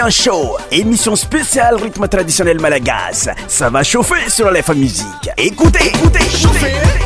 un Show, émission spéciale rythme traditionnel malagas. Ça va chauffer sur la Musique. Écoutez, écoutez, écoutez.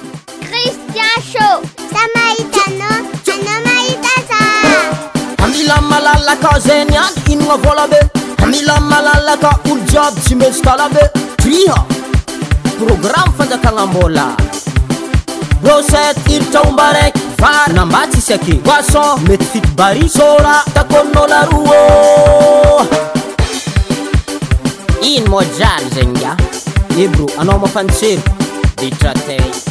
kazany any inana vôla be mila malalaka olo jiaby symezakalabe triha programme fanjakana mbola broset iratraomba araiky vary nambatsyisake gason mety fity barisora takonnolaro ino mojary zegny a ebrô anao mapantsery itrata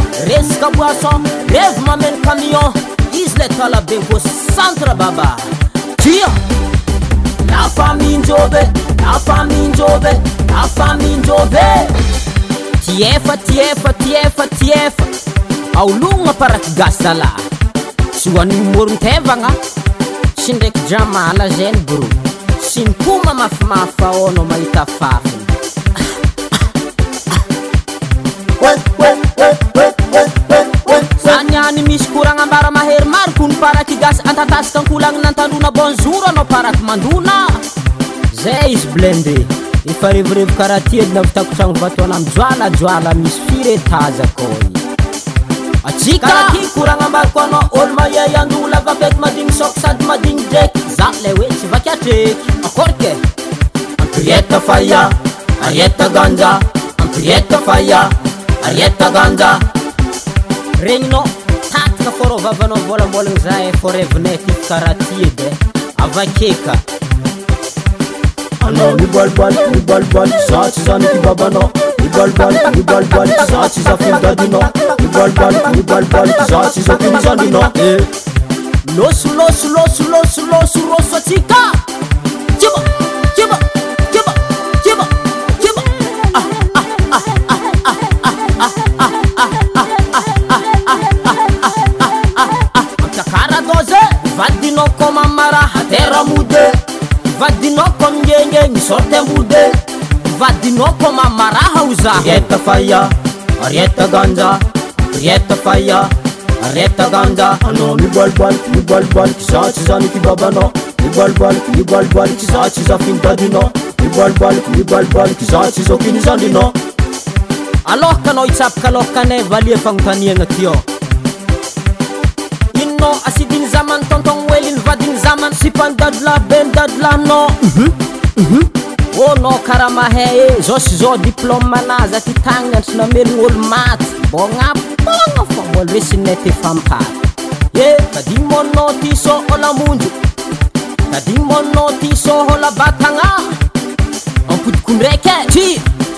rezakaoason revy mamano camion izy lay talabenkô sentre baba tia lafaminjove afaminjove afaminjove tiefa tiefa tiefa tiefa aoloagna paraka gas dalay zy hoaninymorontevagna tsy ndraiky jamala zany bro sy mikoma mafimafy ôonao mahita fafaa fanyany misy koragna mbaramahery maroko ny paraky gasy antatasaka ankolana natandrona bonjoro ana paraka mandona zay izy blende ea revirevo karaha ty edinavitakotragno atoaa am joaa misy firetaaka atikakoragnamaroko ana olo maia iando lavaapako madigny sok sady madigny draky za la oe tsy vakatre akorke aprit a aitanja apria ariettganga regninao tataka fôra vabanao vôlamôlana za a fôravnay tyfakaraha ti dy avakeka ana mibalibaliko mibaibaliko zatsy zanatyvabana mibaibalik mibaibalik zats zafn gadina mibibalikmibibalik zats zanzanina losolosolosolosolso roso atsikay vadinako minegy ny sotembode vainkaarahazaifa aita gana ita fa itgana na nibalibaliky mibalibaliky zatsy zanikibabana nibalibaliky mibalibaliky zatsy zafny dadina mibalibaliky mibalibaliky zatsy zokinizanina spany dadyla be ny dadilana ôno karaha mahay e za sy za diplôme manazy atytagnany antra namelognaolo maty bonaôna fabôl resinnay té fampar e sadyigny mona ty so hôlamonjo oh sadyigny mona ty so hôlabatagna ampodikondraiky ey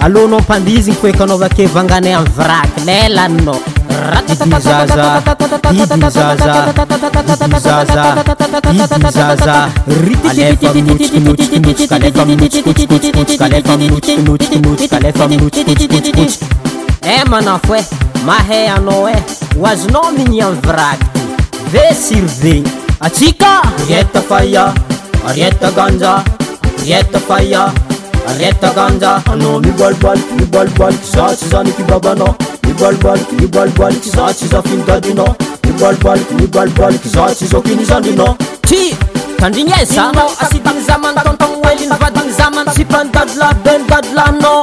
aloanao ampandizigna koekanaovake vanganay ay vraky lalaninao raa a mana fo e mahay anao a eh. hoazonao miny ay vraky ve surve atsikaita aietganjaita arettakanja ana mibalibaliky mibalibaliky zatsy zanikibabanao mibalibaliky mibalibaliky zatsy zafiny gadinao mibalibaliky mibalibaliky zatsy izao kini zandrinao try kandrigny e zanao asidyny zamagny tantogno oelyny vadiny zamany sipany gadlay be ny gadlanao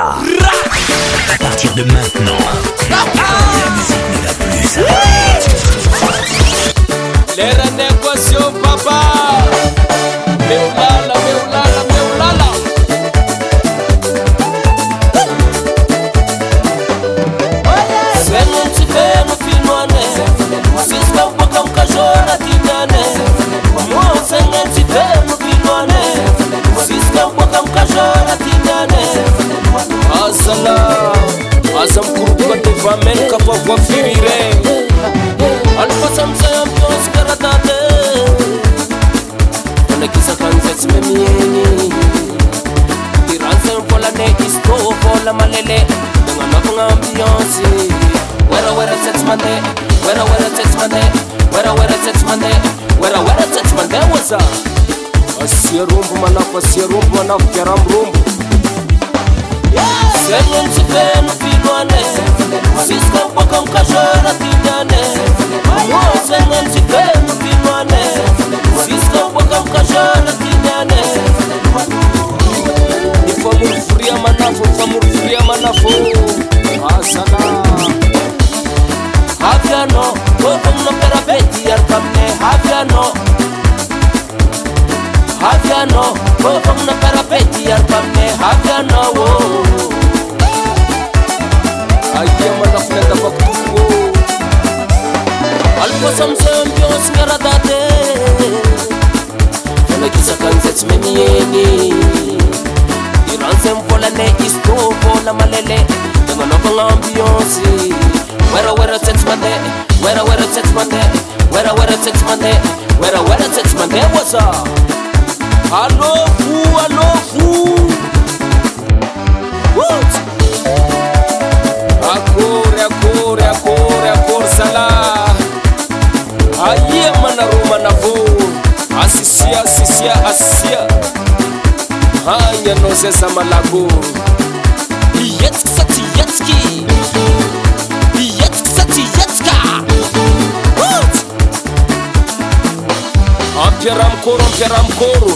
ça. À partir de maintenant, la musique ne va plus s'arrête. Les papa. coro.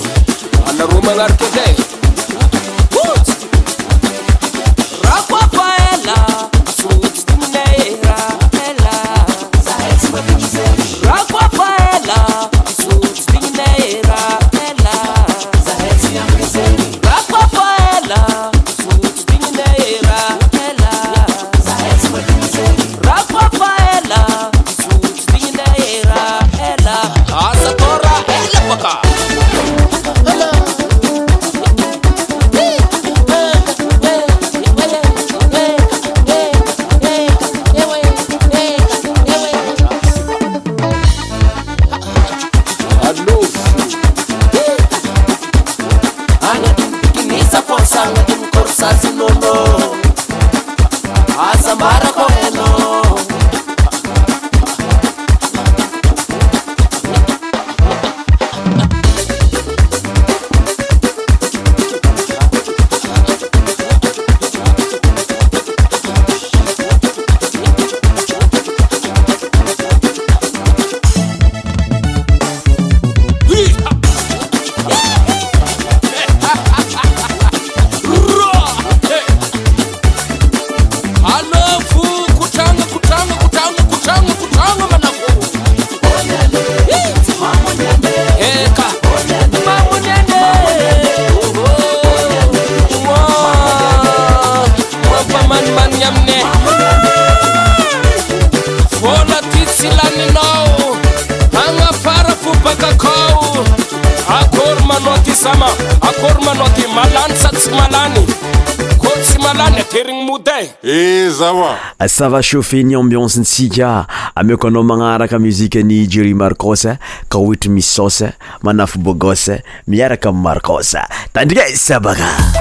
sava chauffe ny ambiance ny syka ame konao magnaraka musique nijery markose kaoiti misose manafo bogose miaraka markosa tandrika sabaka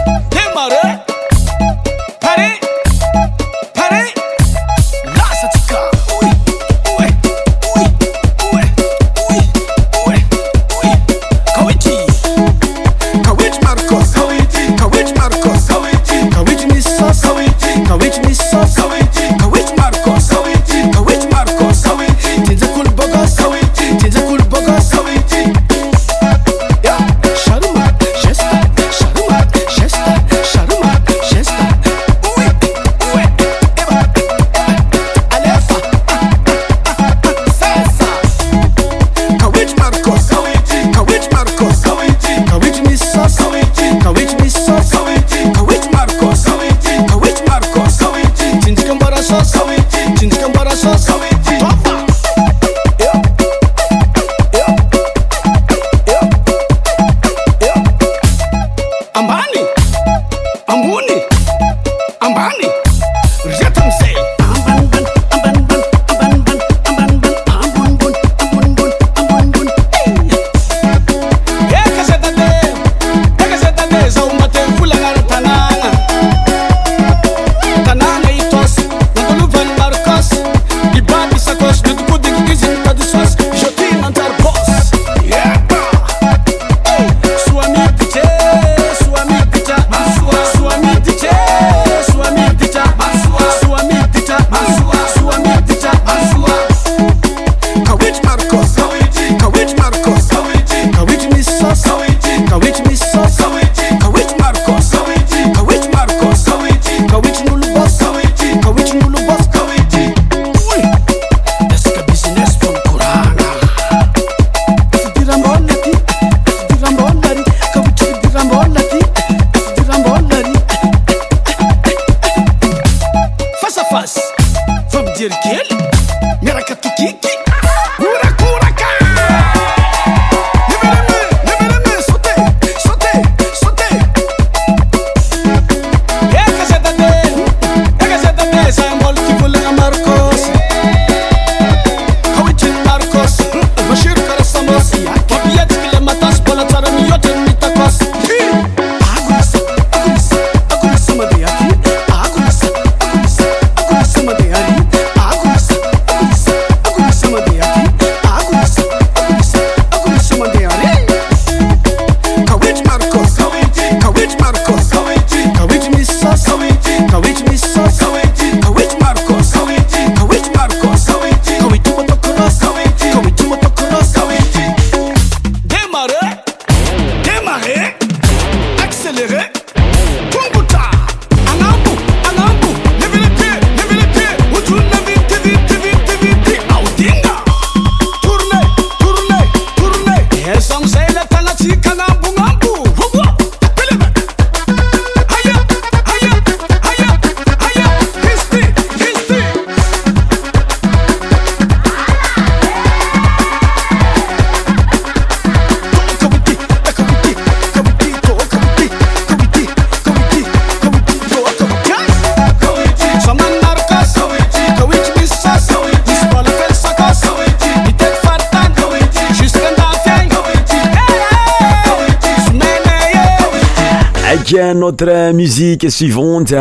mssivant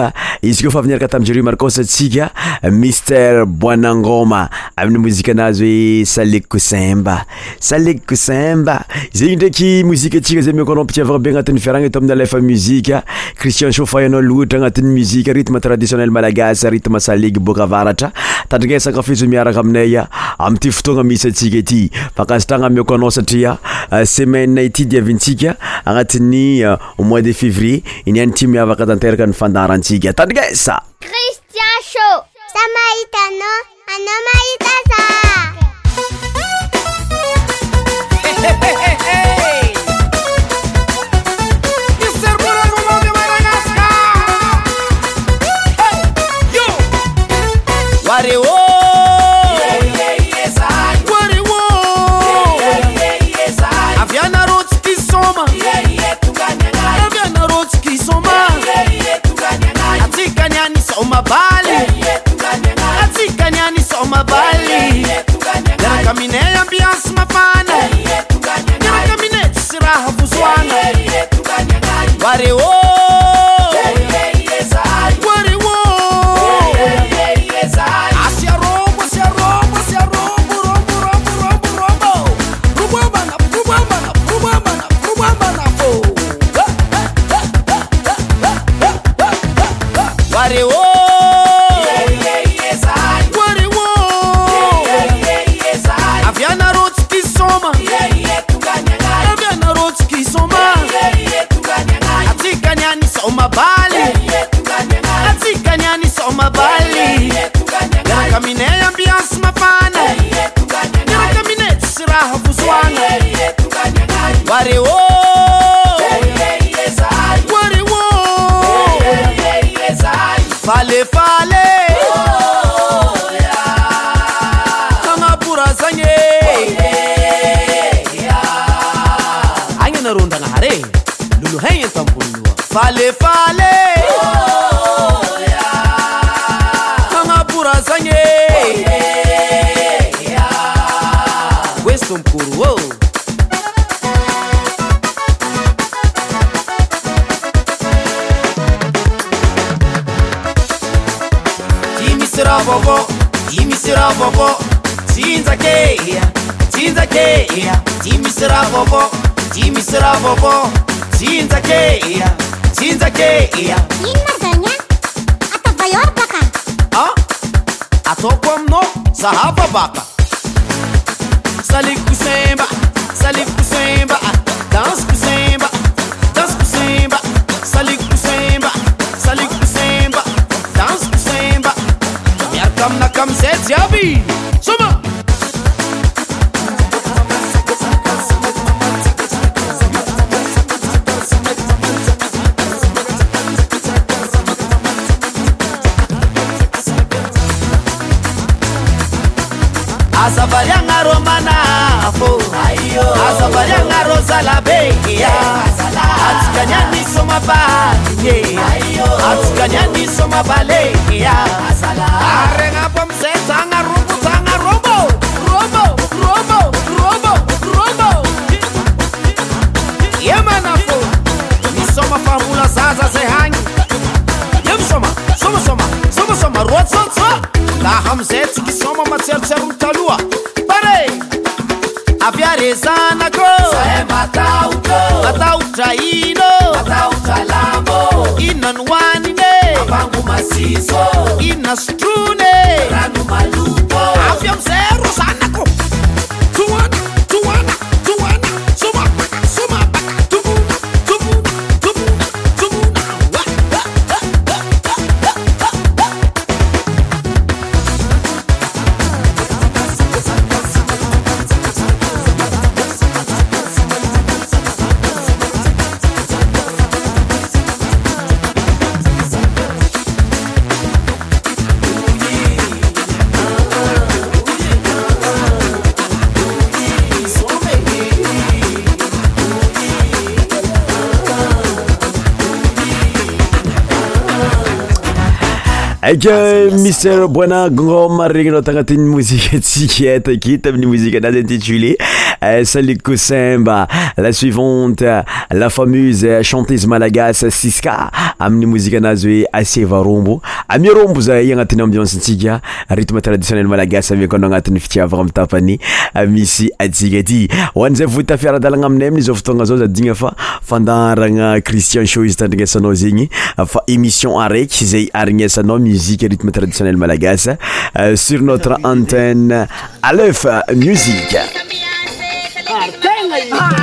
izy koa faviniaraka tam jeru markos tsika mister boanangoma amin'ny mozika anazy hoe saleg kosimba saleg kosimba zegny ndraiky mozika atsika zay mikoarampitiavaa be agnatin'ny fiaragna eto amin'ny alafa muzika cristian chauffaanao loatra agnatin'ny muzike rithme traditionnel malagasy ritme saleg bôkavaratra tandrinasakafizo miaraka aminaya amiity fotoagna misy atsika ity fankasitrana miako anao satria uh, semainee ity diavintsika agnatin'ny uh, mois de février inyany ity miavaka tanteraka ny fandarantsika tanrigasa cristian sha sa mahitanao anao mahita za asi kananisomabali rakamineabiasmafanadrakamine sraha busan de fale angaburazanye wesomkuru o timisira vovo timisira vovo tinzakeya tinzakeya timisira vovo timisira vovo tinzakeya iн mazаня atоbayoрbaka a tо коmно sahavabaka regaa mza zaao aarbôôbô emanafô misôma faola zazaza hagnymar aha mizay tsykysôma matsarosarotaloaar afiarezanakô ujaino maza uchalamo inonwanine inastrune ranumali Ah, euh, ika mister ngoma une musique Eh, sali kosimb la suivante la fameuse chantese malagas siska amiymoziaazy oe aserbomrobo zay anatymnadiiemalaasanatyiiavaaamtapaymisy yazay voitafiaradalana aminay mi tonazaoainafandaanainaayasmeadiiemalagas sur notre antene alef musiq 哎。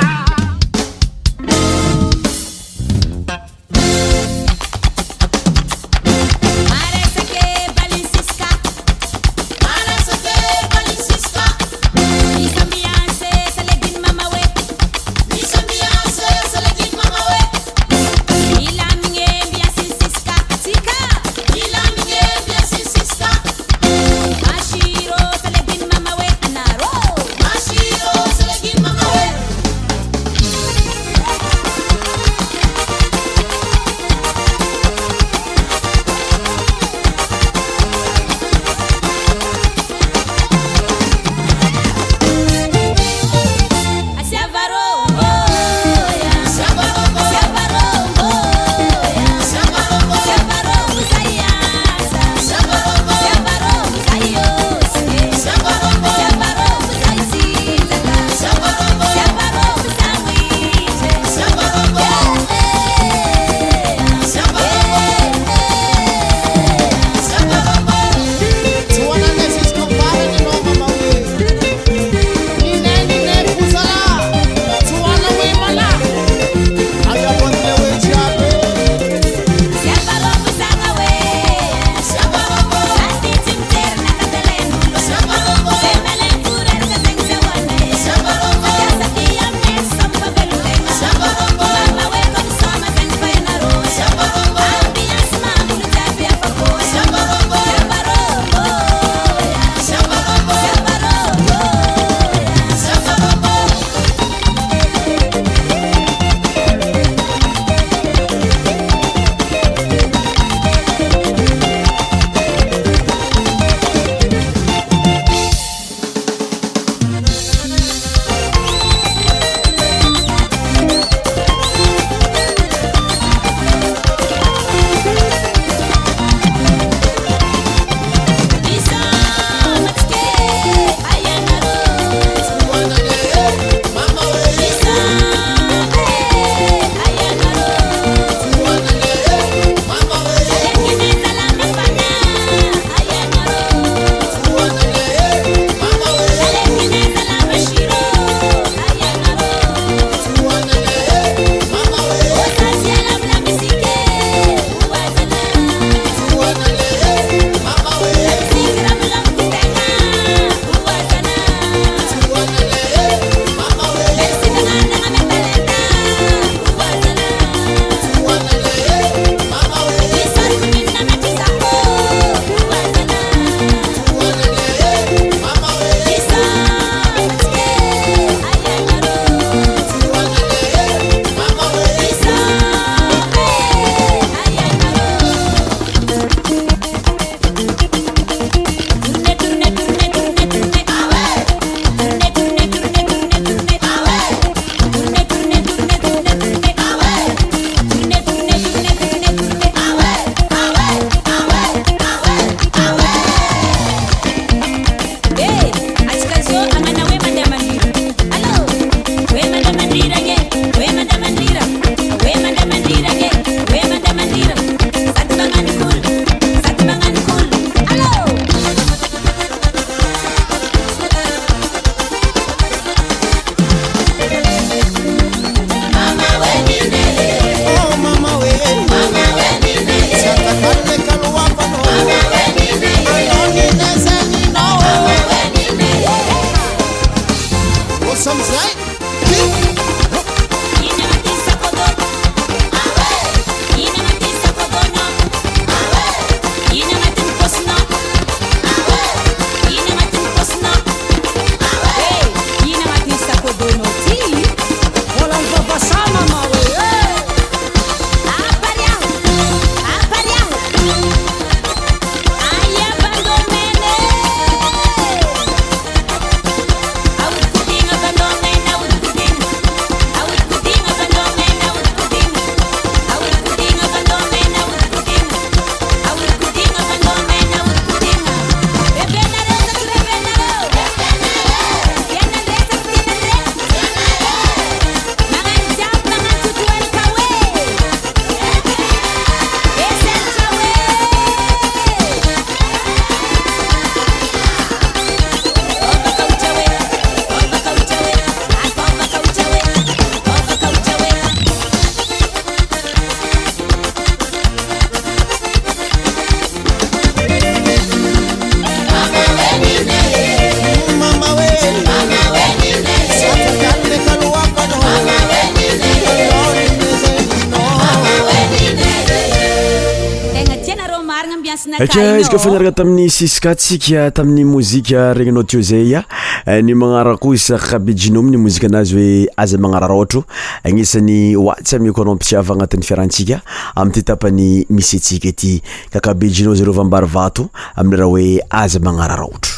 eka izy kofaniaraka tamin'ny siska tsika tamin'ny mozika regninao teo zay a ah. eh, ny magnara ko isa kakabe jina aminy mozika anazy hoe aza magnara ra oatro agnisan'ny oatsy amiko anao mpisiava agnatin'ny fiarahantsika amity tapany misy atsika ity kakabe jinao zareo vambary vato amin'yraha hoe aza magnara ra otro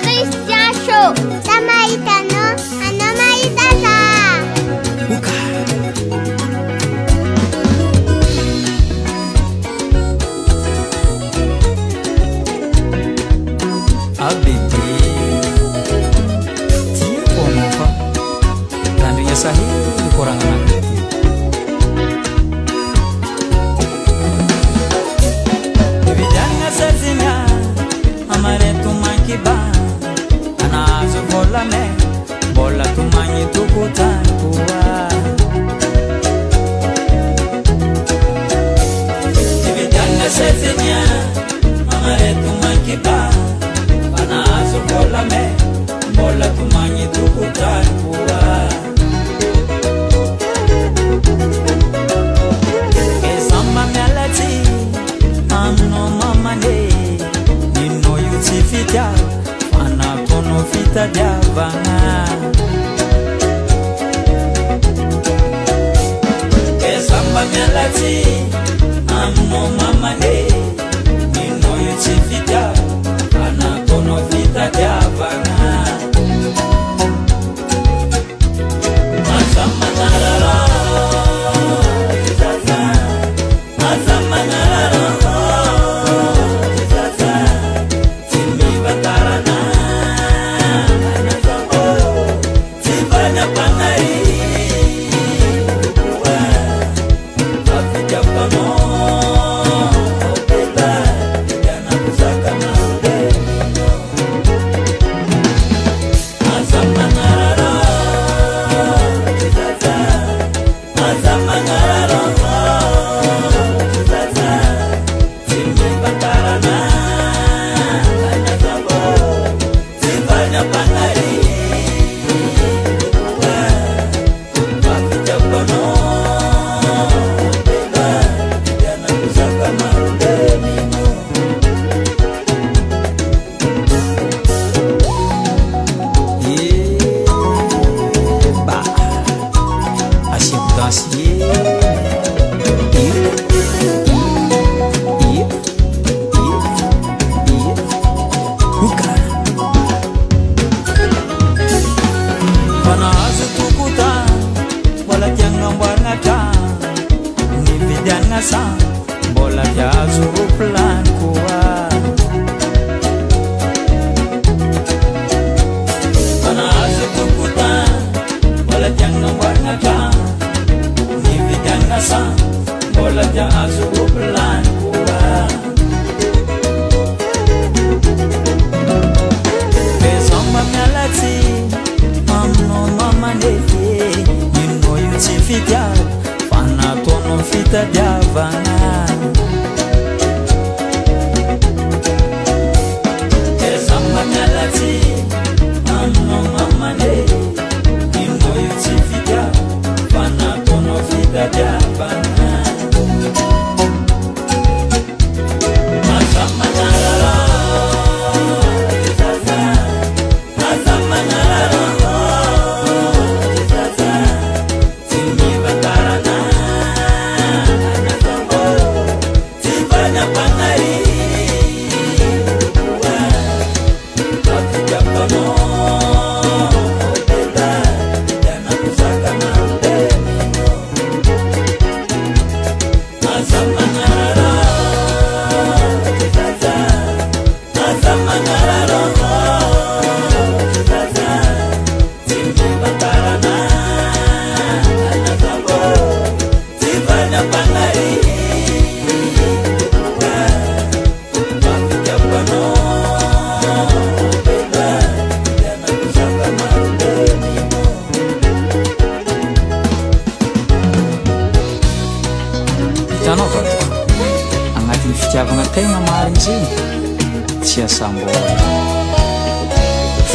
cristianso você.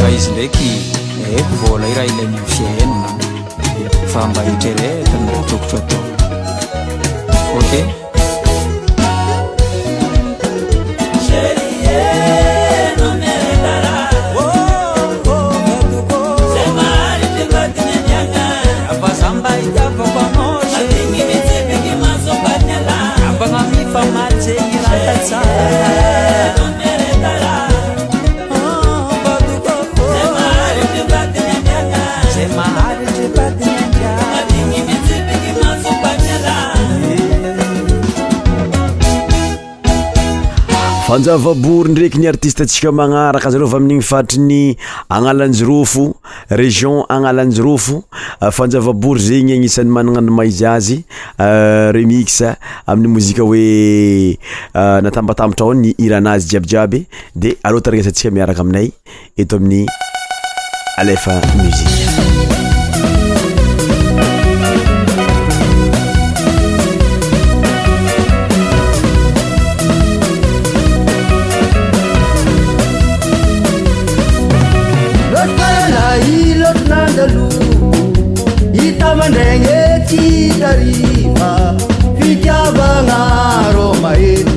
ek ekoarlemenfmbtereok fanjavabory ndraky ny artisteatsika magnaraka zareo va amin'igny faritriny analanjorofo region agnalanjy rofo fanjavabory ah, zegny agnisan'ny manananomaizy azy ah, remixa amin'ny mozika hoe ah, natambatambatra ao ny iranazy jiabijiaby de alota raesantsika miaraka aminay eto amin'ny alefa mozika فдάвaнa romaيل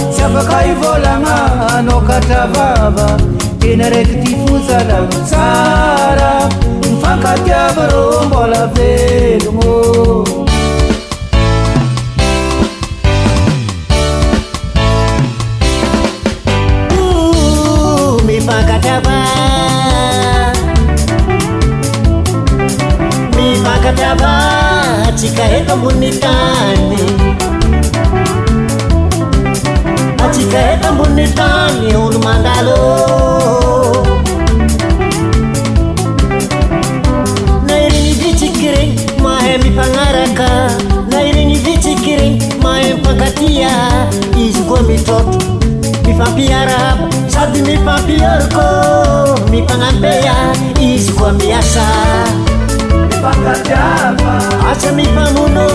afaka i volagna anao katravava ena raiky tyfozanana tsara y fankatiava rô mbola velogno mifakatiava mifankatrava tsika eko ambonin'ny tany etmboniny tayonomandalo nairegny vytsiky regny mahay mifagnaraka nairegny vytsiky regny mahay mifankatia izy koa mitroto mifampiara sady mifampiarako mifagnambea izy koa miasa atsa mifanono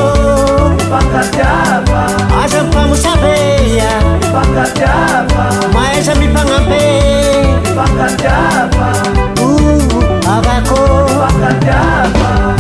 vamosabea maesabifangabe abako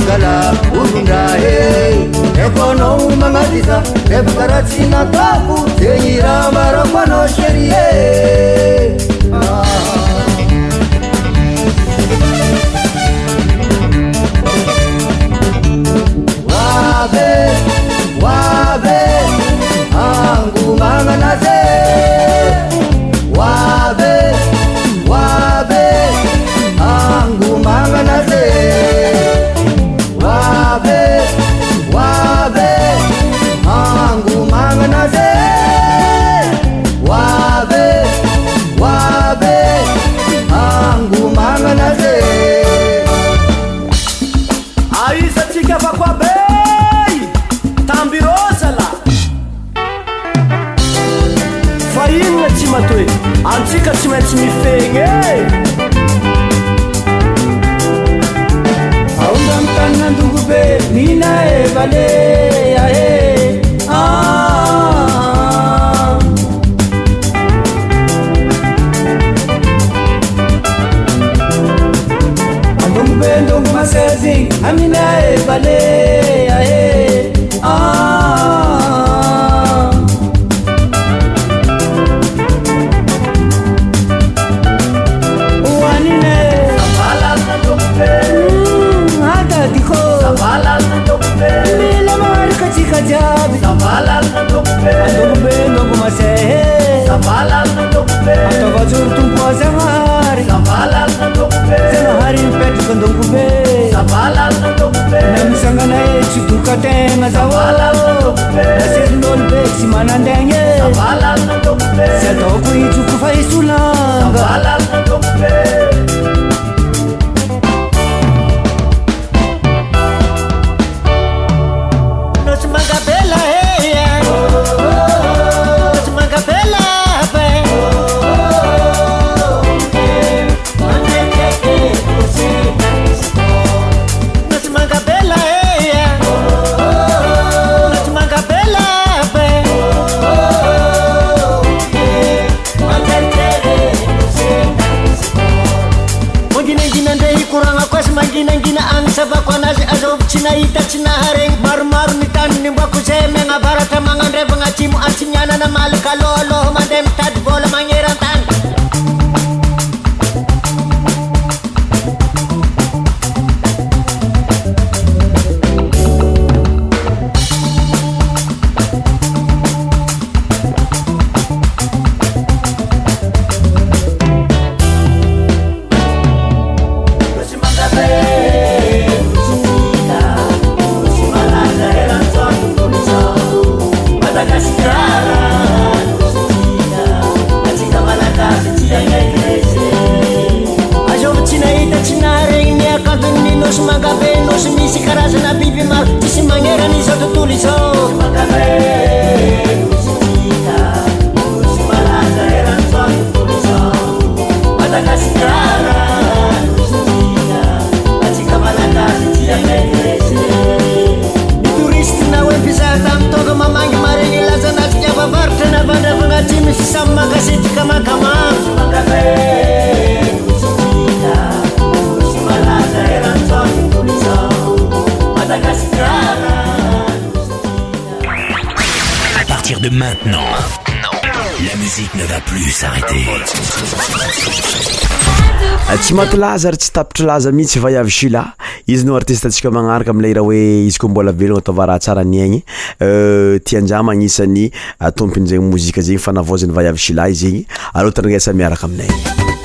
mangala ulundae ekono umangaliza ebukaratina kaku tenyira marakwano sherie ah. wabe wabe angu mangalaze vako abe tambyrôzala fa inona tsy matoe antsika tsy maintsy mifegny eh! e ao nza mi taninandongo be mina evale eh! amina ebale ae ah. amisy agnana e tsy doka tegna za aserin'olo be sy manandagna e sy ataoko ijokofa esolanga evakanaje azo tsina ita tsina areng maromaro ny tan ne mbako se menga barata manga n drefanga timo asinianana malaka lol tsy matolaza ary tsy tapitro laza mihitsy vayavy sila izy no artisteantsika magnaraka amile raha hoe izy koa mbola velogna atao va raha tsara ny agny euh, tianjah magnisany atompinyzegny ah, mozika zegny fa navaozany vayavy sila i zegny ar otan'ny resa miaraka aminay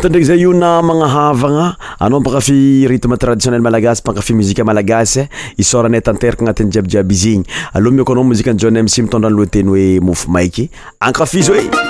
tndraiky zay io na magnahavagna anao mpankafi rytme traditionnel malagasy mpakafi moziqua malagasy a eh? isora any tanteraka agnatin'ny jiabyjiaby izy igny aloha mi ko anao moziqka anjaunay misy mitondra any loateny hoe mofo maiky ankafizy oe eh!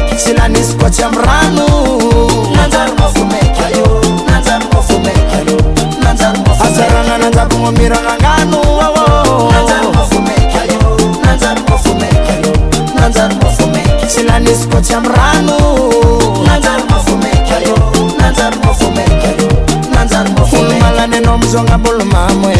sinanisyka amrnzaranga nanzako gomirananganu aasynanisyka tya mranunumalaneno mzongabolo mamwe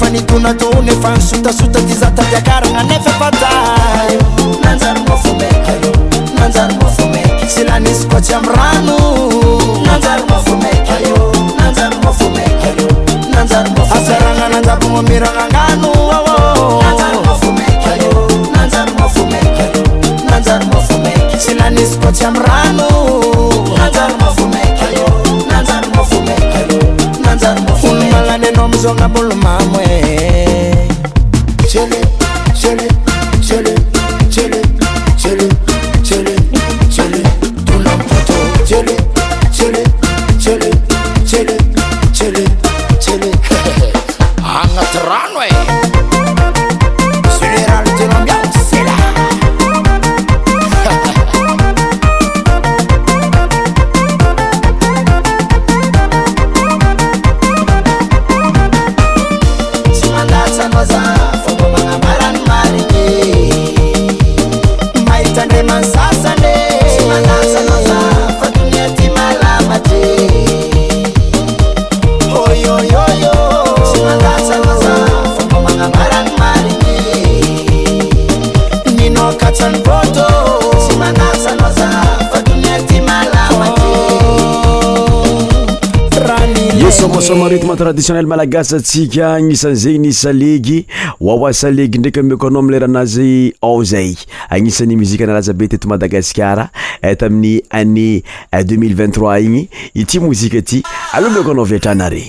ftonatonyfa nisotasota ty za tadiakarana nefaasy naizyko tsy amy ranozarana nanjaby mamirana anano asy nanizykoa tsy amrano songa bolo mamwe chele chele chele chele chele chele chele tout l'emporte chele traditionnel malagasa tsika agnisan' zegny ni salegy oawa salegy ndraiky ameko anao amleranazy ao zay agnisan'ny mozika naraza be teto madagasikara etamin'ny anné 2023 igny ity mozika ty aloha meko anao vitranarey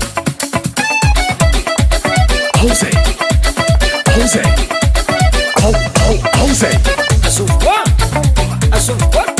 Jose, Jose, Jose, Jose. Azul, azul,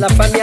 la familia.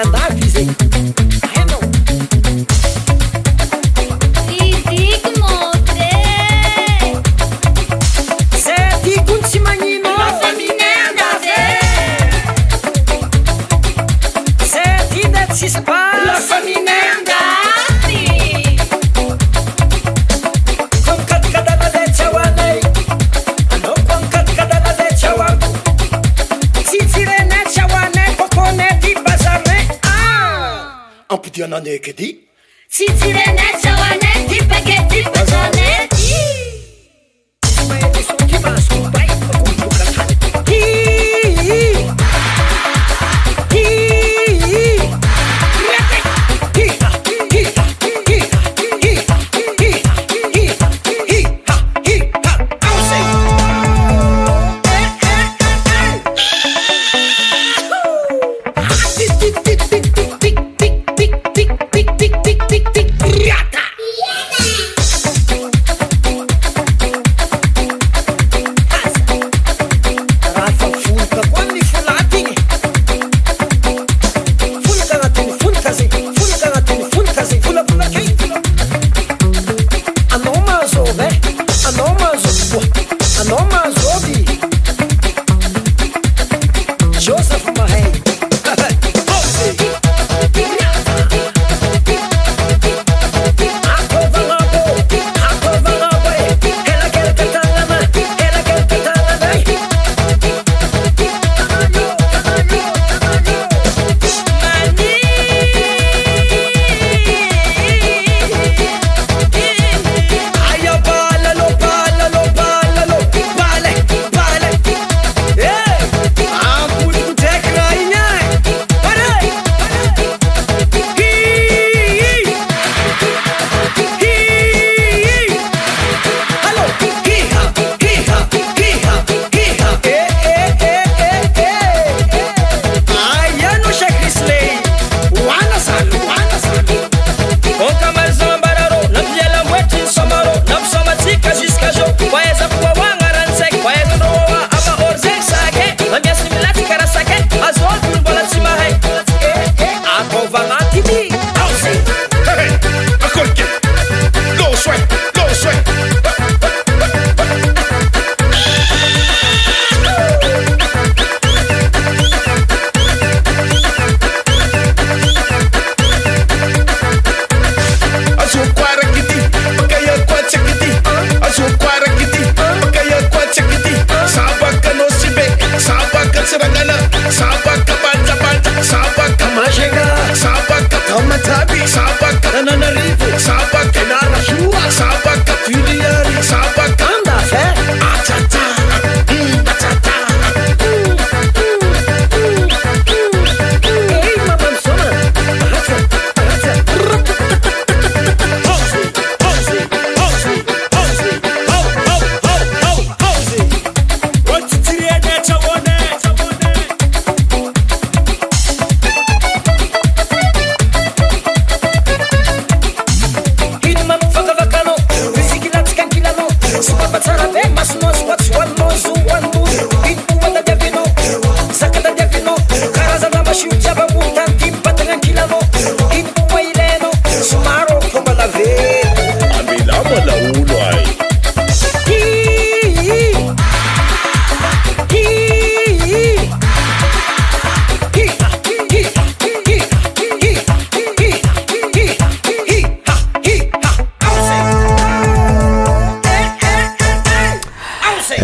Adriana Nekedi. Cicirene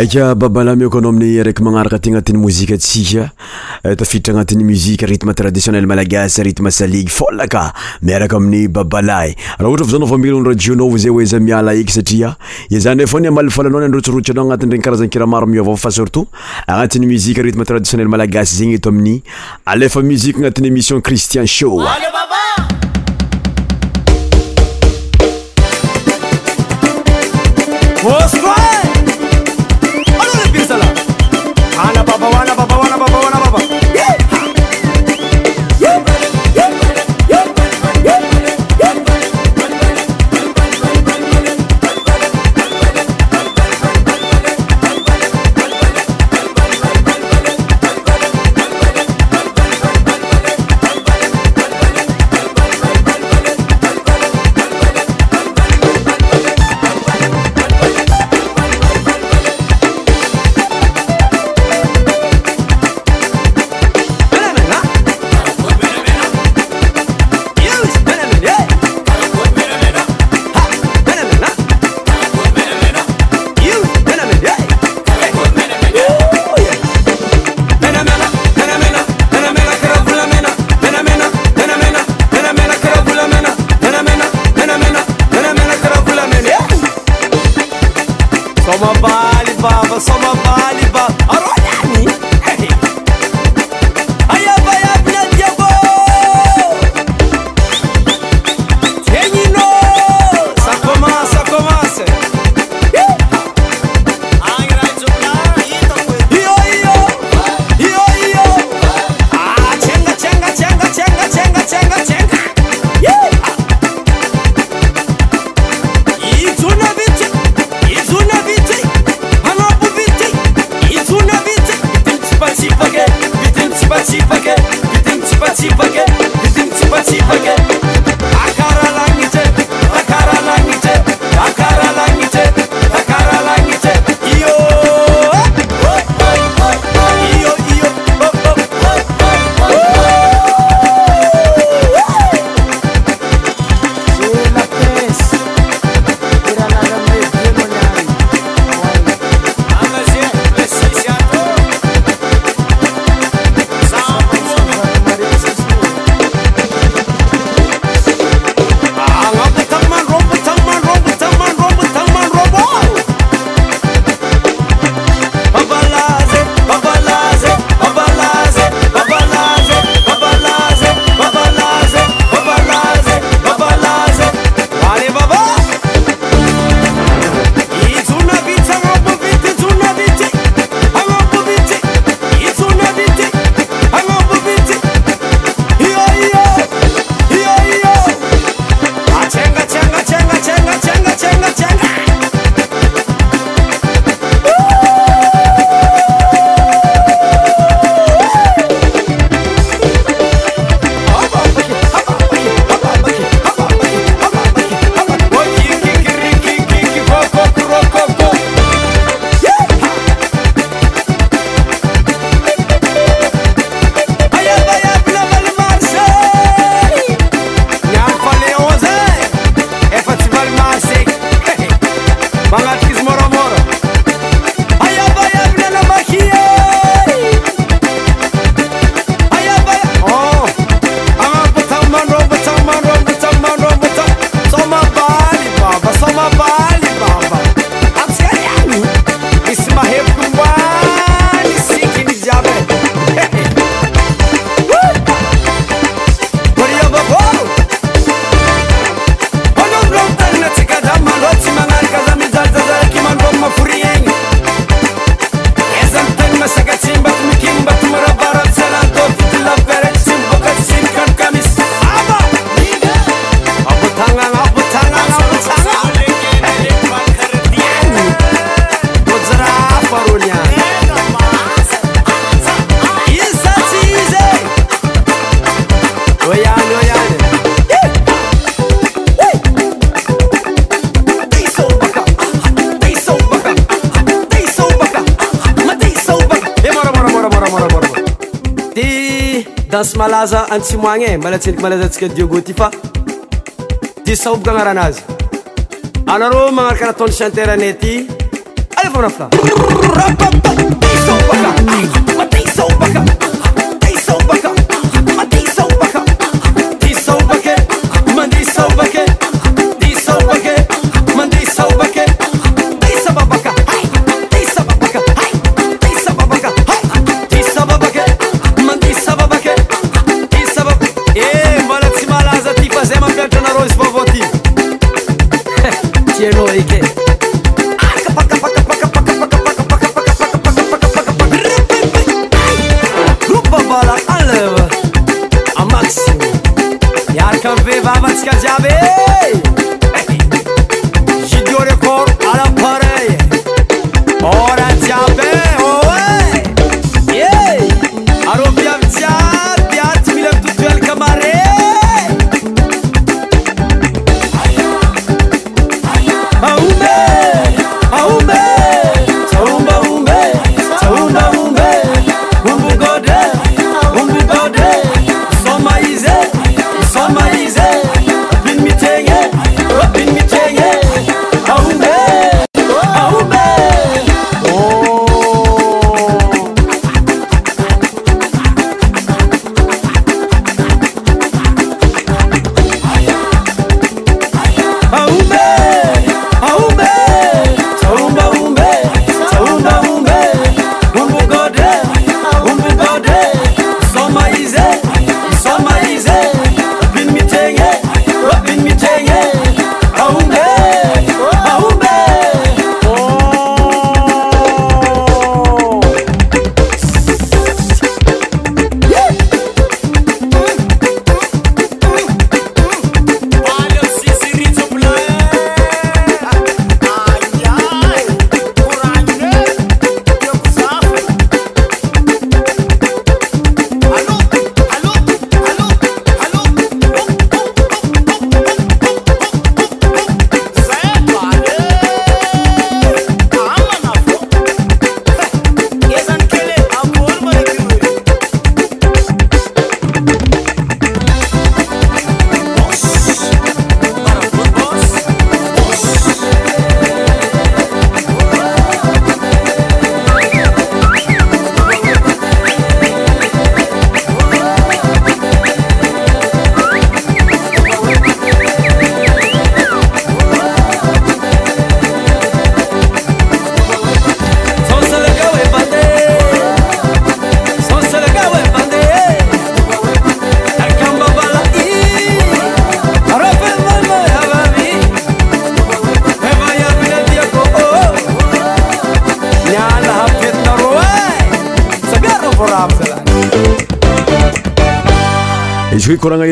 ka babala miko anao aminy araiky magnaraka aty agnatin'ny mozika tsika eh, tafiditra agnatin'ny muzike rtme traditionnel malagasyrmesakarakmybablahra natreny krazanyiaanatiymmeradiemalagasy zegny etomiyamsanatin'y émission cristien malaza antsimoagne e mbala tsendiky malazatsika diogo ty fa di saobaka agnaranazy anareo magnarokaraha ataony chanteranetty alefa nafitaa مسكجابي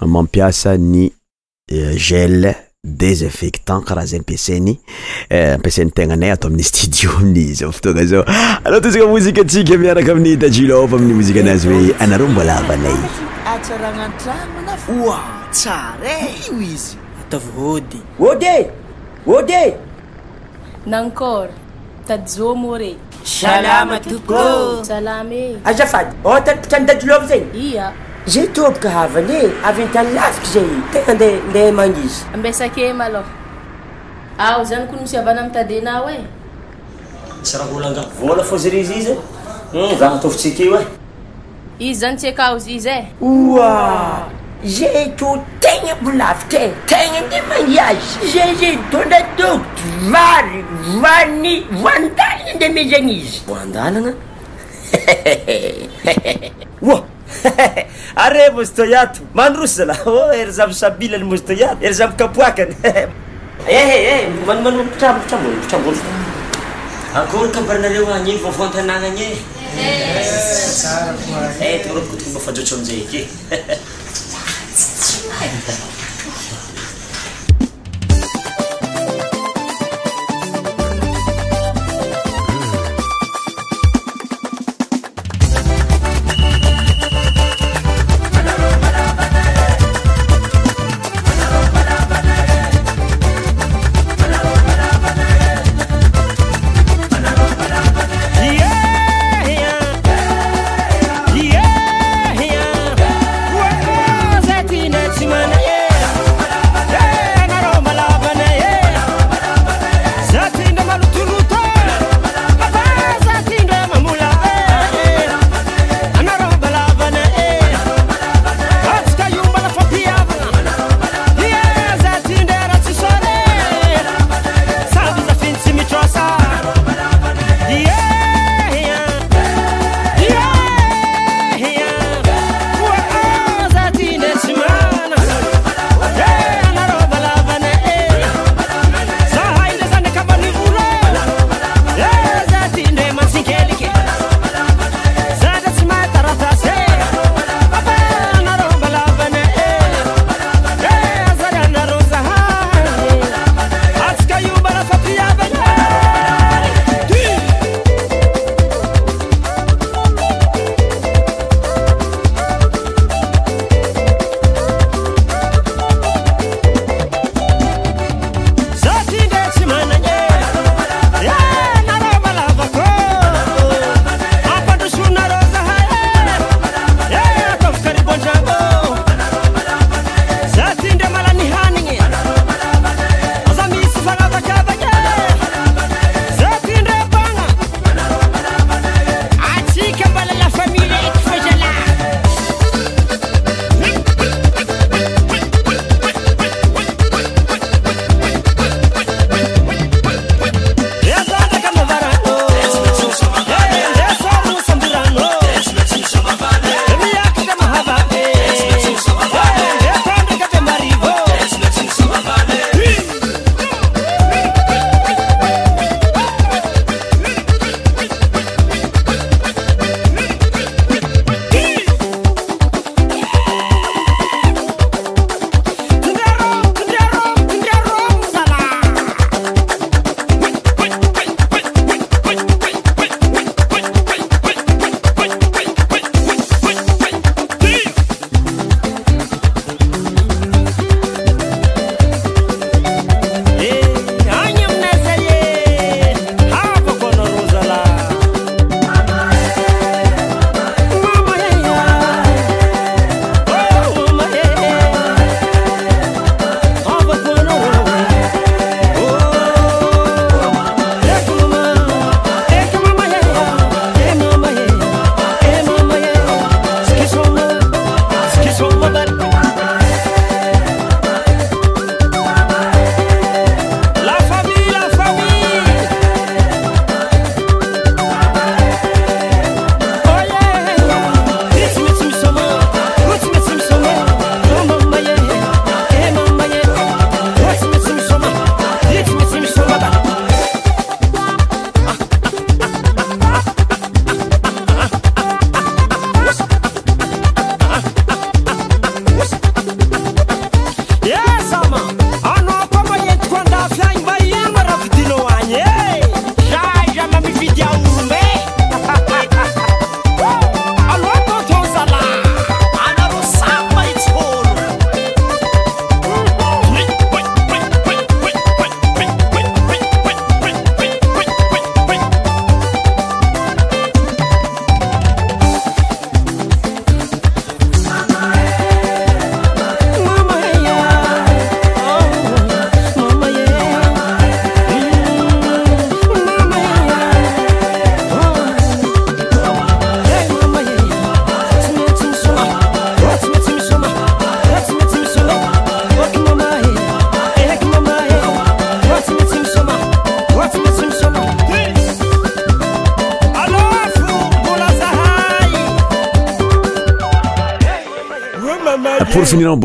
amampiasa ny eh, gele désinfectant karahaza ampiasainy eh, ampiasainy tegnanay atao amin'y studio aminiza fotoagna zao anao totsina mozikaatsika miaraky aminy dajiloov amiy moziky anazy hoe anareo mbola avanayôôdô zay tôbka havyne avyantanlaziky zay tena de mangzyamea e a azany komiy ana amtanao esy rahaolao vôlafô zarzy izy za e? hmm, mtvitsik io e izy zany tsyakaaizy e a zay kotegna mbolavy e. teegna de magazy za ze tondraôoty ary oa voandaliyde mezanizyoadaana arye môzy toyato manoros za erzambysabiy mozto erzabykapokanyeeemaooakyka baraareanvoatanananyek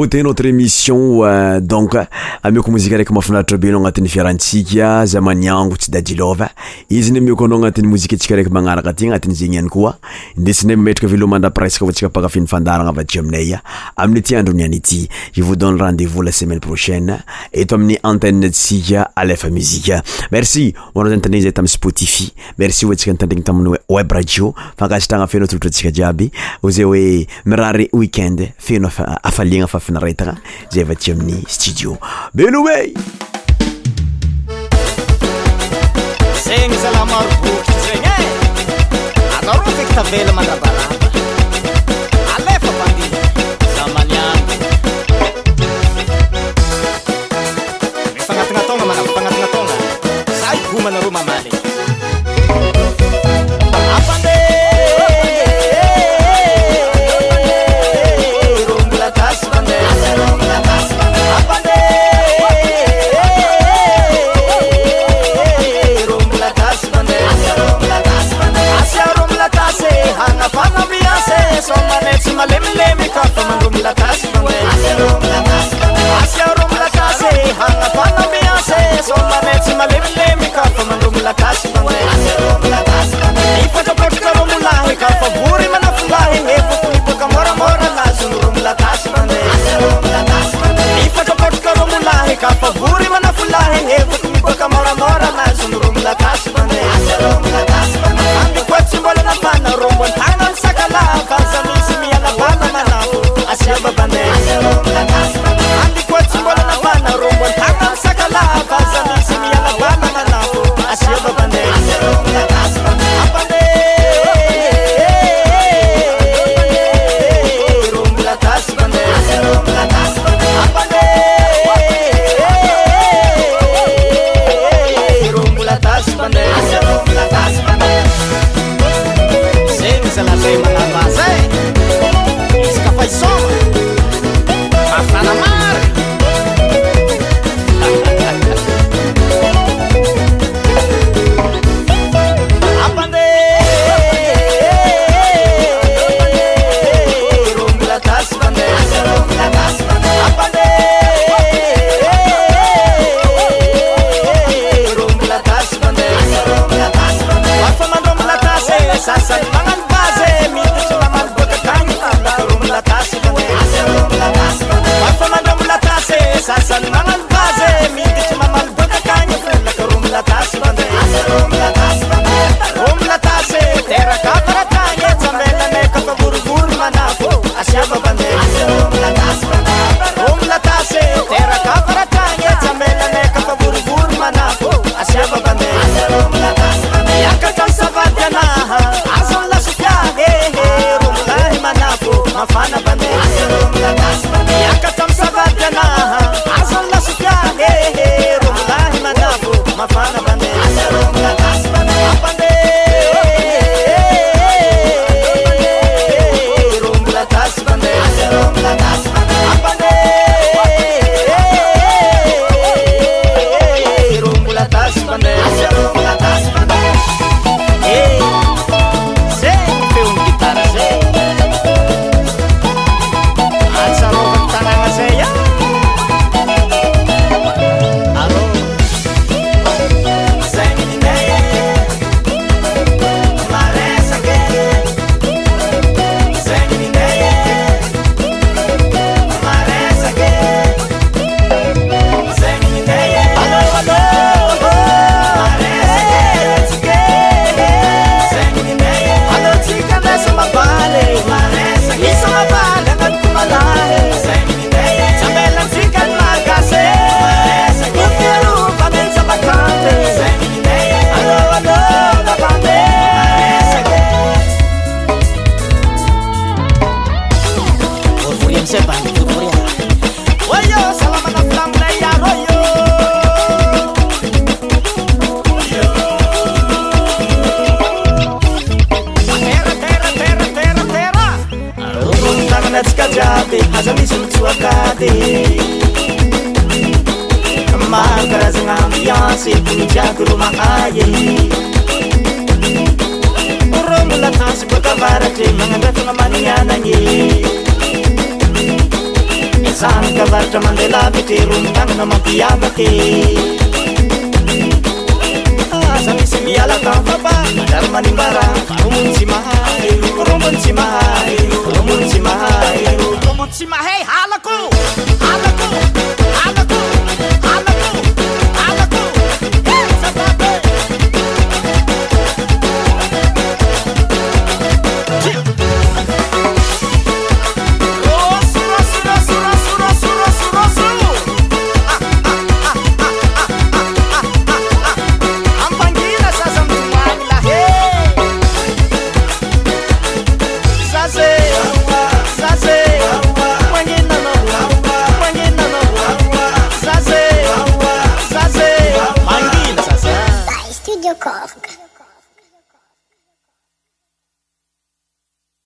te notre émission euh, donc amioko mozika araiky mafinaritra be nao agnatin'ny viarantsika za maniango tsy dajilova izy ny amioko anao agnatin'ny mozika antsika raiky magnaraka aty agnatiny zegnyany koa indesinay mametraka veloa mandra presqa vontsika pakafeny fandaragna avaty aminay a amin'ny ti andro niany ity ze vous donne rendezvous la semaine prochaine eto amin'ny anteetsika alefa mizika merci oanaozanytandriny zay tami'y spotifi merci vantsika nitandrigny tamin'ny o web radio fankasitragna fenao tolotra ntsika jiaby zay oe mirary weekend feno afaliagna fafinaraitagna zay vati amin'ny studio belome